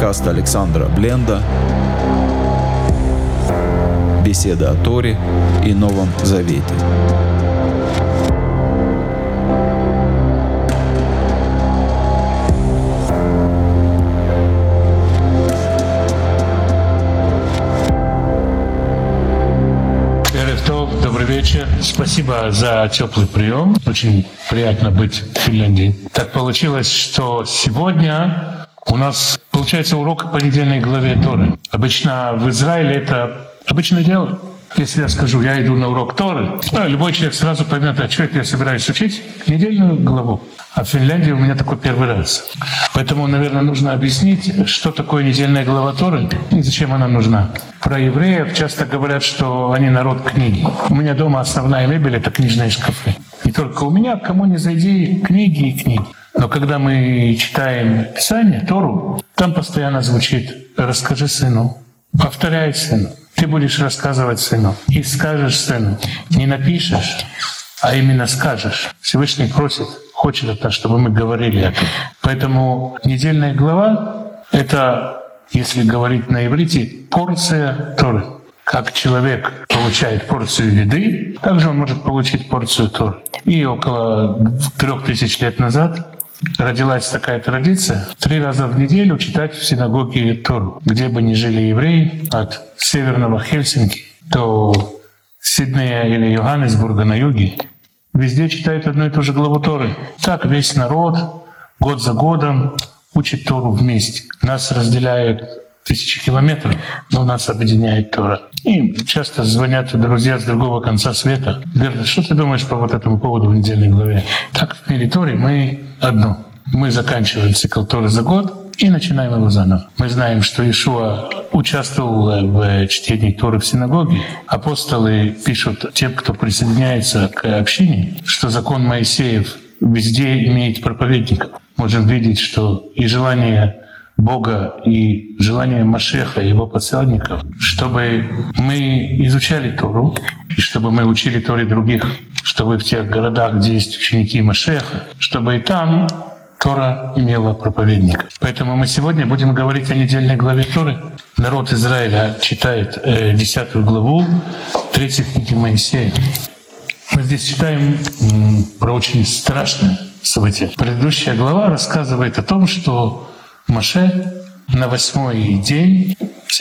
подкаст Александра Бленда «Беседа о Торе и Новом Завете». Вечер. Спасибо за теплый прием. Очень приятно быть в Финляндии. Так получилось, что сегодня у нас получается урок по недельной главе Торы. Обычно в Израиле это обычное дело. Если я скажу, я иду на урок Торы, ну, любой человек сразу поймет, а что это я собираюсь учить? Недельную главу. А в Финляндии у меня такой первый раз. Поэтому, наверное, нужно объяснить, что такое недельная глава Торы и зачем она нужна. Про евреев часто говорят, что они народ книги. У меня дома основная мебель — это книжные шкафы. Не только у меня, кому не зайди, книги и книги. Но когда мы читаем Писание, Тору, там постоянно звучит «расскажи сыну», повторяй сыну. Ты будешь рассказывать сыну и скажешь сыну. Не напишешь, а именно скажешь. Всевышний просит, хочет это, чтобы мы говорили это. Поэтому недельная глава — это, если говорить на иврите, порция Торы. Как человек получает порцию еды, также он может получить порцию Торы. И около трех тысяч лет назад родилась такая традиция три раза в неделю читать в синагоге Тору, где бы ни жили евреи, от северного Хельсинки до Сиднея или Йоханнесбурга на юге, везде читают одну и ту же главу Торы. Так весь народ год за годом учит Тору вместе. Нас разделяют тысячи километров, но нас объединяет Тора. И часто звонят друзья с другого конца света. Говорят, что ты думаешь по вот этому поводу в недельной главе? Так, в мире Торе мы одно. Мы заканчиваем цикл Торы за год и начинаем его заново. Мы знаем, что Ишуа участвовал в чтении Торы в синагоге. Апостолы пишут тем, кто присоединяется к общине, что закон Моисеев везде имеет проповедников. Можем видеть, что и желание Бога и желание Машеха, его посланников, чтобы мы изучали Тору, и чтобы мы учили Торе других, чтобы в тех городах, где есть ученики Машеха, чтобы и там Тора имела проповедника. Поэтому мы сегодня будем говорить о недельной главе Торы. Народ Израиля читает э, десятую главу третьей книги Моисея. Мы здесь читаем про очень страшное событие. Предыдущая глава рассказывает о том, что Маше на восьмой день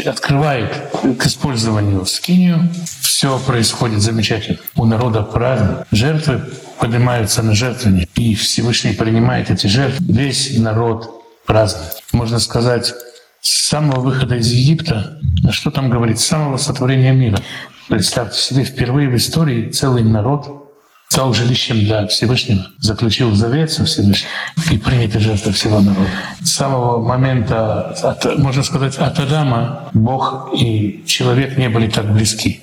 открывает к использованию скинию. Все происходит замечательно. У народа праздник. Жертвы поднимаются на жертвенник. И Всевышний принимает эти жертвы. Весь народ празднует. Можно сказать, с самого выхода из Египта, что там говорить, с самого сотворения мира. Представьте себе, впервые в истории целый народ стал жилищем для Всевышнего, заключил завет со Всевышним и принято жертва всего народа. С самого момента, от, можно сказать, от Адама Бог и человек не были так близки.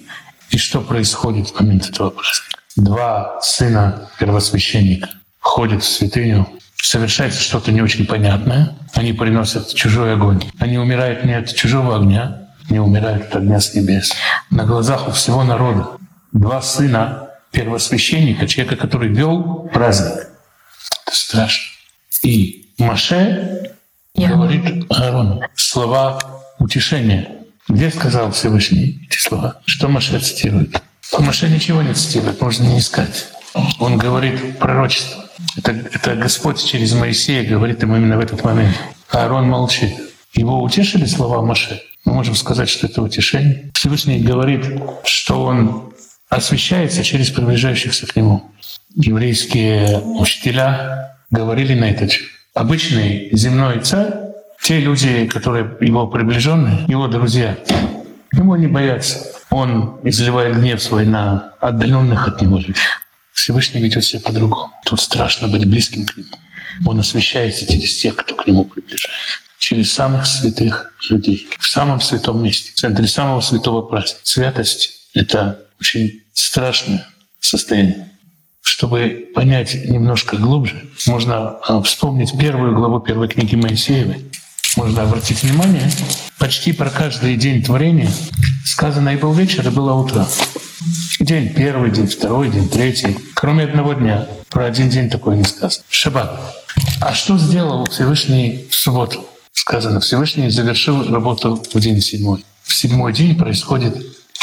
И что происходит в момент этого праздника? Два сына первосвященника входят в святыню, совершается что-то не очень понятное, они приносят чужой огонь. Они умирают не от чужого огня, не умирают от огня с небес. На глазах у всего народа два сына первосвященника, человека, который вел праздник. Это страшно. И Маше Я... говорит Аарону слова утешения. Где сказал Всевышний эти слова? Что Маше цитирует? Маше ничего не цитирует, можно не искать. Он говорит пророчество. Это, это Господь через Моисея говорит ему именно в этот момент. А Аарон молчит. Его утешили слова Маше? Мы можем сказать, что это утешение. Всевышний говорит, что он освещается через приближающихся к нему. Еврейские учителя говорили на этот обычный земной царь, те люди, которые его приближенные, его друзья, ему не боятся. Он изливает гнев свой на отдаленных от него людей. Всевышний ведет себя по-другому. Тут страшно быть близким к нему. Он освещается через тех, кто к нему приближается. Через самых святых людей. В самом святом месте. В центре самого святого праздника. Святость — это очень страшное состояние. Чтобы понять немножко глубже, можно а, вспомнить первую главу первой книги Моисеевой. Можно обратить внимание, почти про каждый день творения сказано «И был вечер, и было утро». День первый, день второй, день третий. Кроме одного дня. Про один день такое не сказано. Шаббат. А что сделал Всевышний в субботу? Сказано, Всевышний завершил работу в день седьмой. В седьмой день происходит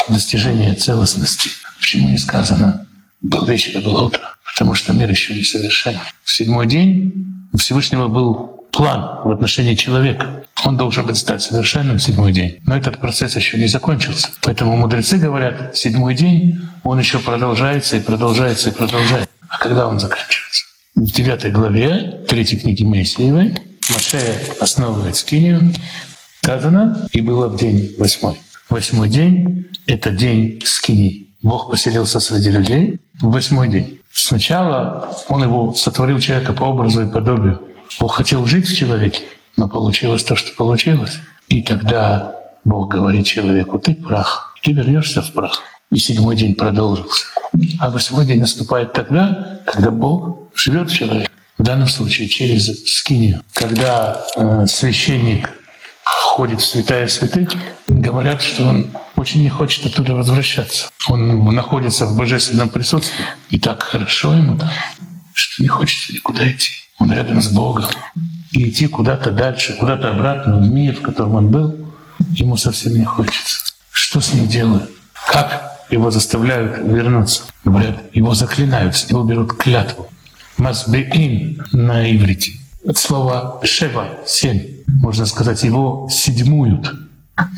достижение целостности. Почему не сказано «был вечер, было утро»? Потому что мир еще не совершен. В седьмой день у Всевышнего был план в отношении человека. Он должен быть стать совершенным в седьмой день. Но этот процесс еще не закончился. Поэтому мудрецы говорят, седьмой день, он еще продолжается и продолжается и продолжается. А когда он заканчивается? В девятой главе третьей книги Моисеевой Маше основывает скинию, сказано, и было в день восьмой. Восьмой день — это день скини. Бог поселился среди людей в восьмой день. Сначала Он его сотворил человека по образу и подобию. Бог хотел жить в человеке, но получилось то, что получилось. И тогда Бог говорит человеку, ты прах, ты вернешься в прах. И седьмой день продолжился. А восьмой день наступает тогда, когда Бог живет в человеке. В данном случае через скинию. Когда э, священник входит в святая святых, говорят, что он очень не хочет оттуда возвращаться. Он находится в божественном присутствии, и так хорошо ему там, что не хочется никуда идти. Он рядом с Богом. И идти куда-то дальше, куда-то обратно, в мир, в котором он был, ему совсем не хочется. Что с ним делают? Как его заставляют вернуться? Говорят, его заклинают, с него берут клятву. Масбеин на иврите. От слова «шева» — «семь». Можно сказать, его седьмуют,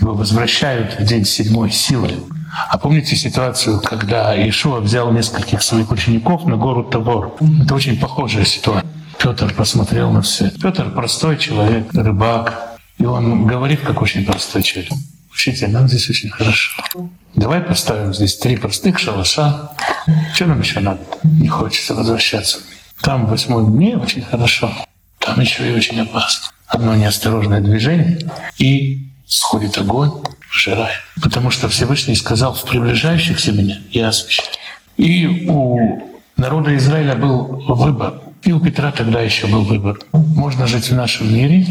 его возвращают в день седьмой силой. А помните ситуацию, когда Иешуа взял нескольких своих учеников на гору Табор? Это очень похожая ситуация. Петр посмотрел на все. Петр простой человек, рыбак. И он говорит, как очень простой человек. Учитель, нам здесь очень хорошо. Давай поставим здесь три простых шалаша. Что нам еще надо? Не хочется возвращаться. Там в восьмом дне очень хорошо. Там еще и очень опасно. Одно неосторожное движение, и сходит огонь, пожирает. Потому что Всевышний сказал, в приближающихся меня я освящаю. И у народа Израиля был выбор. И у Петра тогда еще был выбор. Можно жить в нашем мире,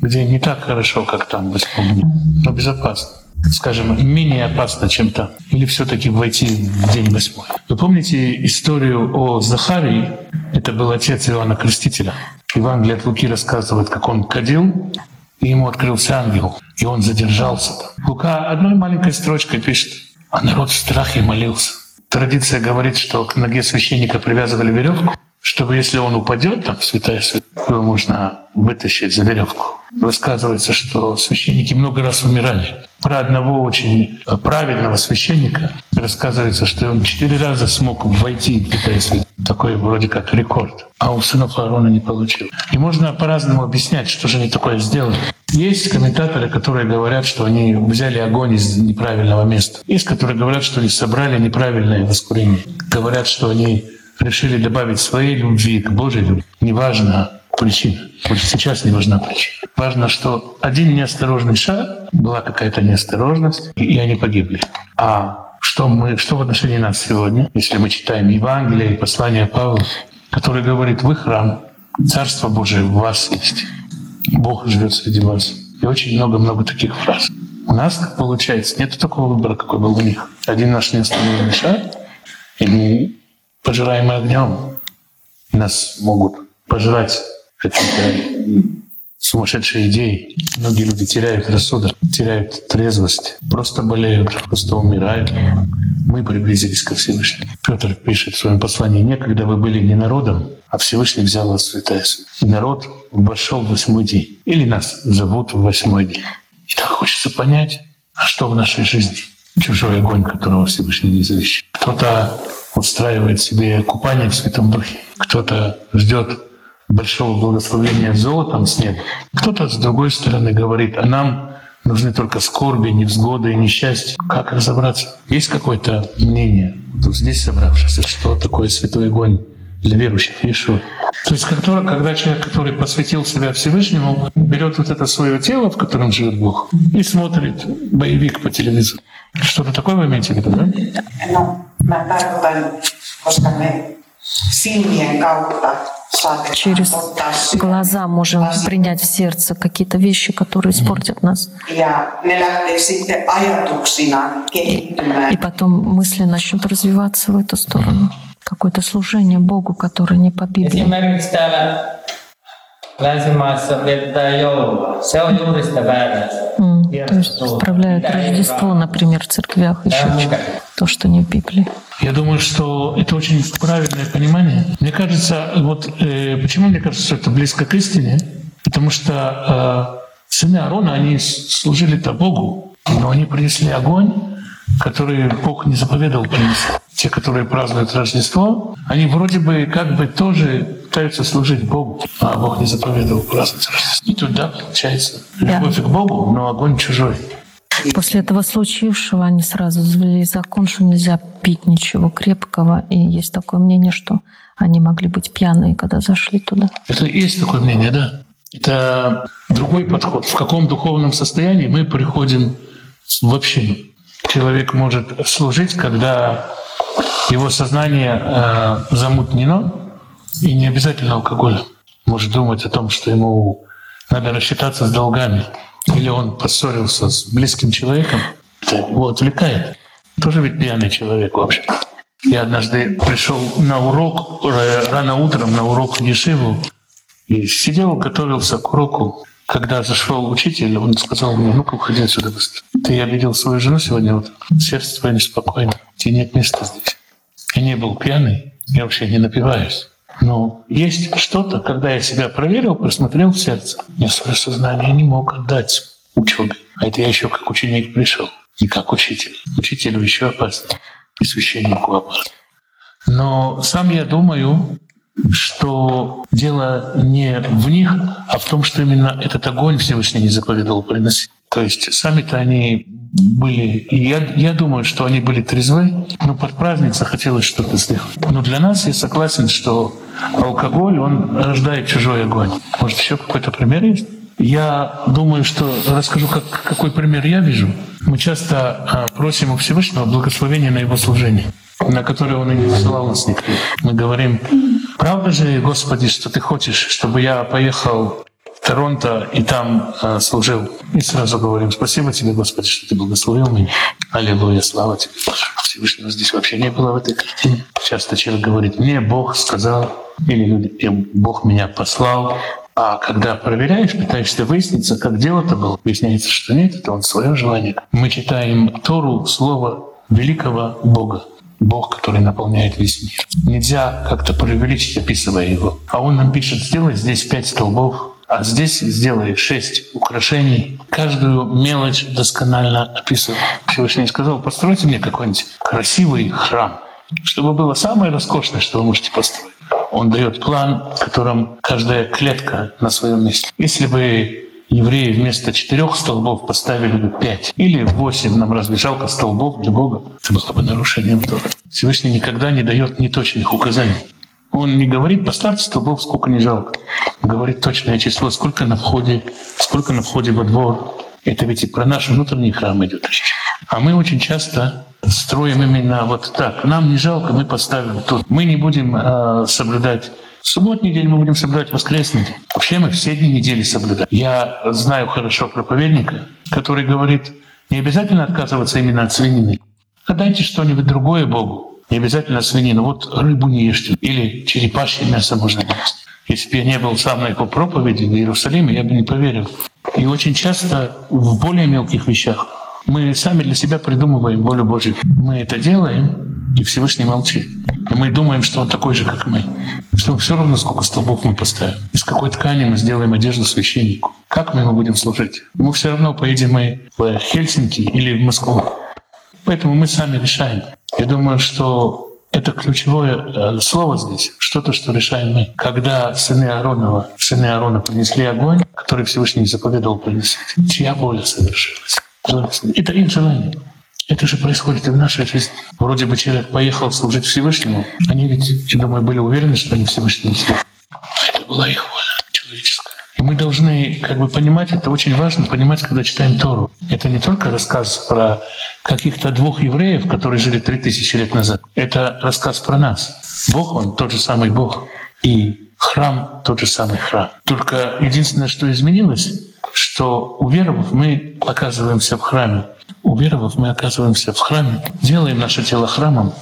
где не так хорошо, как там в дне, но безопасно скажем, менее опасно, чем там? Или все таки войти в день восьмой? Вы помните историю о Захарии? Это был отец Иоанна Крестителя. Евангелие от Луки рассказывает, как он кадил, и ему открылся ангел, и он задержался там. Лука одной маленькой строчкой пишет, а народ в страхе молился. Традиция говорит, что к ноге священника привязывали веревку, чтобы если он упадет, там святая святая, его можно вытащить за веревку. Рассказывается, что священники много раз умирали. Про одного очень праведного священника рассказывается, что он четыре раза смог войти в святая. Такой вроде как рекорд. А у сынов Аарона не получил. И можно по-разному объяснять, что же они такое сделали. Есть комментаторы, которые говорят, что они взяли огонь из неправильного места. Есть, которые говорят, что они собрали неправильное воскурение. Говорят, что они решили добавить своей любви к Божьей любви. Неважно причина. Сейчас не важна причина. Важно, что один неосторожный шаг, была какая-то неосторожность, и они погибли. А что, мы, что в отношении нас сегодня, если мы читаем Евангелие и послание Павла, который говорит, вы храм, Царство Божие в вас есть, Бог живет среди вас. И очень много-много таких фраз. У нас, как получается, нет такого выбора, какой был у них. Один наш неосторожный шаг, и мы пожираемы огнем. Нас могут пожрать какие-то сумасшедшие идеи. Многие люди теряют рассудок, теряют трезвость, просто болеют, просто умирают. Мы приблизились ко Всевышнему. Петр пишет в своем послании, «Некогда вы были не народом, а Всевышний взял вас святая И народ вошел в восьмой день. Или нас зовут в восьмой день. И так хочется понять, а что в нашей жизни? Чужой огонь, которого Всевышний не завещает. Кто-то устраивает себе купание в Святом Духе. Кто-то ждет большого благословения золотом с неба. Кто-то, с другой стороны, говорит, а нам нужны только скорби, невзгоды и несчастье. Как разобраться? Есть какое-то мнение вот здесь собравшихся, что такое святой огонь для верующих Иешуа? То есть, который, когда человек, который посвятил себя Всевышнему, берет вот это свое тело, в котором живет Бог, и смотрит боевик по телевизору. Что-то такое вы имеете в виду, да? No, saatetaan Через глаза можем принять в сердце какие-то вещи, которые испортят нас. kehittymään. И потом мысли начнут развиваться в эту сторону. Какое-то служение Богу, которое не по Библии. Esimerkiksi täällä Länsimaissa vietetään joulua. Se on juuri sitä väärää. То есть справляют Рождество, например, в церквях еще, то, что не в Библии. Я думаю, что это очень правильное понимание. Мне кажется, вот э, почему мне кажется, что это близко к истине? Потому что э, сыны Аарона, они служили-то Богу, но они принесли огонь, который Бог не заповедовал принести. Те, которые празднуют Рождество, они вроде бы как бы тоже пытаются служить Богу, а Бог не заповедовал праздновать Рождество. И тут, да, получается, любовь к Богу, но огонь чужой. После этого случившего они сразу завели закон, что нельзя пить ничего крепкого. И есть такое мнение, что они могли быть пьяные, когда зашли туда. Это есть такое мнение, да. Это другой подход. В каком духовном состоянии мы приходим в общину. Человек может служить, когда его сознание э, замутнено, и не обязательно алкоголем. Может думать о том, что ему надо рассчитаться с долгами, или он поссорился с близким человеком, его отвлекает. Тоже ведь пьяный человек вообще. Я однажды пришел на урок, рано утром на урок в Ешиву, и сидел, готовился к уроку. Когда зашел учитель, он сказал мне, ну-ка, уходи отсюда быстро. Ты я видел свою жену сегодня утром. Сердце твое неспокойно. Тебе нет места здесь. Я не был пьяный, я вообще не напиваюсь. Но есть что-то, когда я себя проверил, просмотрел в сердце. Я свое сознание не мог отдать учебе. А это я еще как ученик пришел, не как учитель. Учителю еще опасно, и священнику опасно. Но сам я думаю, что дело не в них, а в том, что именно этот огонь Всевышний не заповедовал приносить. То есть сами-то они были, и я, я думаю, что они были трезвы, но под праздник захотелось что-то сделать. Но для нас я согласен, что алкоголь, он рождает чужой огонь. Может, еще какой-то пример есть? Я думаю, что расскажу, как, какой пример я вижу. Мы часто а, просим у Всевышнего благословения на Его служение, на которое Он и не посылал нас никто. Мы говорим, правда же, Господи, что Ты хочешь, чтобы я поехал Торонто и там а, служил? И сразу говорим, спасибо Тебе, Господи, что Ты благословил меня. Аллилуйя, слава Тебе. Всевышнего здесь вообще не было в этой картине. Часто человек говорит, мне Бог сказал, или люди, «Э, Бог меня послал, а когда проверяешь, пытаешься выясниться, как дело-то было, выясняется, что нет, это он свое желание. Мы читаем Тору, слово великого Бога. Бог, который наполняет весь мир. Нельзя как-то преувеличить, описывая его. А он нам пишет, сделай здесь пять столбов, а здесь сделай шесть украшений. Каждую мелочь досконально описывая. Всевышний сказал, постройте мне какой-нибудь красивый храм, чтобы было самое роскошное, что вы можете построить. Он дает план, в котором каждая клетка на своем месте. Если бы евреи вместо четырех столбов поставили бы пять или восемь, нам разве жалко столбов для Бога? Это было бы нарушением Тора. Всевышний никогда не дает неточных указаний. Он не говорит, поставьте столбов, сколько не жалко. Говорит точное число, сколько на входе, сколько на входе во двор. Это ведь и про наш внутренний храм идет речь. А мы очень часто строим именно вот так. Нам не жалко, мы поставим тут. Мы не будем э, соблюдать субботний день, мы будем соблюдать воскресный день. Вообще мы все дни недели соблюдаем. Я знаю хорошо проповедника, который говорит, не обязательно отказываться именно от свинины. А дайте что-нибудь другое Богу. Не обязательно свинину. Вот рыбу не ешьте. Или черепашье мясо можно есть. Если бы я не был сам на его проповеди в Иерусалиме, я бы не поверил. И очень часто в более мелких вещах мы сами для себя придумываем волю Божью. Мы это делаем, и Всевышний молчит. И мы думаем, что он такой же, как мы. Что все равно, сколько столбов мы поставим. Из какой ткани мы сделаем одежду священнику. Как мы ему будем служить? Мы все равно поедем мы в Хельсинки или в Москву. Поэтому мы сами решаем. Я думаю, что это ключевое э, слово здесь, что-то, что решаем мы. Когда сыны Ааронова, сыны Аарона принесли огонь, который Всевышний заповедовал принести, чья воля совершилась? Это их желание. Это же происходит и в нашей жизни. Вроде бы человек поехал служить Всевышнему, они ведь, я думаю, были уверены, что они Всевышний служат. А это была их воля человеческая. Мы должны как бы понимать, это очень важно понимать, когда читаем Тору. Это не только рассказ про каких-то двух евреев, которые жили три тысячи лет назад. Это рассказ про нас. Бог, Он тот же самый Бог. И храм тот же самый храм. Только единственное, что изменилось, что уверовав, мы оказываемся в храме. Уверовав, мы оказываемся в храме, делаем наше тело храмом.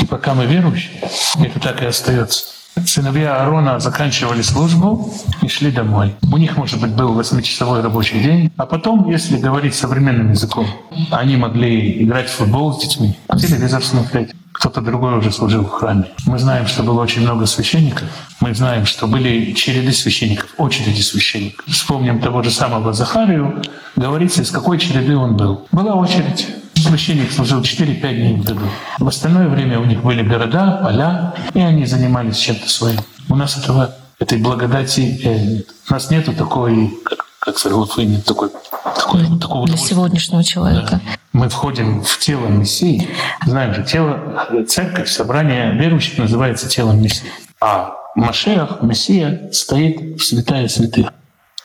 И пока мы верующие, это так и остается. Сыновья Аарона заканчивали службу и шли домой. У них, может быть, был восьмичасовой рабочий день. А потом, если говорить современным языком, они могли играть в футбол с детьми, телевизор смотреть. Кто-то другой уже служил в храме. Мы знаем, что было очень много священников. Мы знаем, что были череды священников, очереди священников. Вспомним того же самого Захарию. Говорится, из какой череды он был. Была очередь. Священник служил 4-5 дней в году. В остальное время у них были города, поля, и они занимались чем-то своим. У нас этого, этой благодати э, нет. У нас нету такой, как, как вы нет такой, такой, вот такого Для сегодняшнего человека. Мы входим в тело Мессии. Знаем же, тело, церковь, собрание верующих называется телом Мессии. А Машех, Мессия, стоит в святая святых.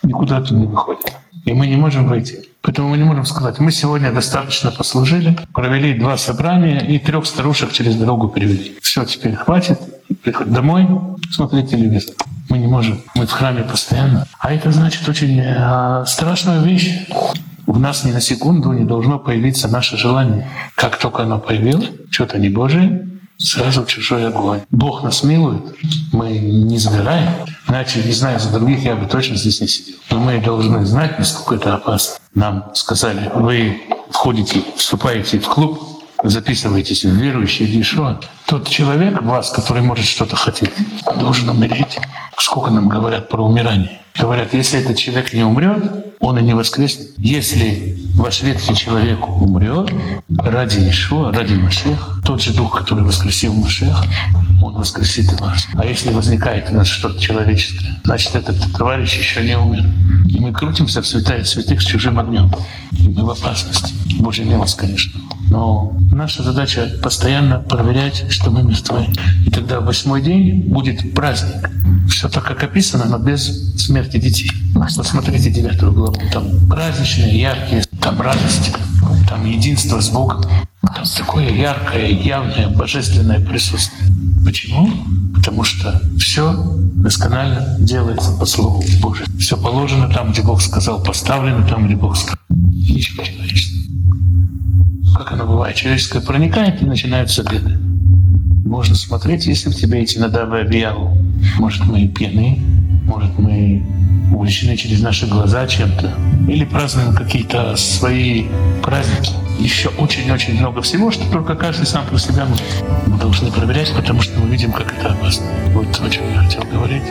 Никуда оттуда не выходит. И мы не можем выйти. Поэтому мы не можем сказать, мы сегодня достаточно послужили, провели два собрания и трех старушек через дорогу привели. Все, теперь хватит, приходить домой, смотреть телевизор. Мы не можем. Мы в храме постоянно. А это значит очень э, страшную вещь. В нас ни на секунду не должно появиться наше желание. Как только оно появилось, что-то не Божие, сразу чужой огонь. Бог нас милует, мы не сгораем. Иначе, не знаю, за других я бы точно здесь не сидел. Но мы должны знать, насколько это опасно. Нам сказали, вы входите, вступаете в клуб, записываетесь в верующие что. Тот человек в вас, который может что-то хотеть, должен умереть. Сколько нам говорят про умирание? Говорят, если этот человек не умрет, он и не воскреснет. Если ваш ветхий человек умрет ради Ишуа, ради Машеха, тот же Дух, который воскресил Машеха, он воскресит и вас. А если возникает у нас что-то человеческое, значит, этот товарищ еще не умер. И мы крутимся в святая святых с чужим огнем. И мы в опасности. Божья милость, конечно. Но наша задача постоянно проверять, что мы мертвы. И тогда восьмой день будет праздник. Все так, как описано, но без смерти детей. Посмотрите девятую главу. Там праздничные, яркие, там радость, там единство с Богом. Там такое яркое, явное, божественное присутствие. Почему? Потому что все досконально делается по Слову Божьему. Все положено там, где Бог сказал, поставлено там, где Бог сказал. Ничего человеческого. Как оно бывает? Человеческое проникает и начинаются беды. Можно смотреть, если в тебя идти на Давы Абияву. Может, мы пьяны, может, мы увлечены через наши глаза чем-то, или празднуем какие-то свои праздники. Еще очень-очень много всего, что только каждый сам про себя мы, должны проверять, потому что мы видим, как это опасно. Вот о чем я хотел говорить.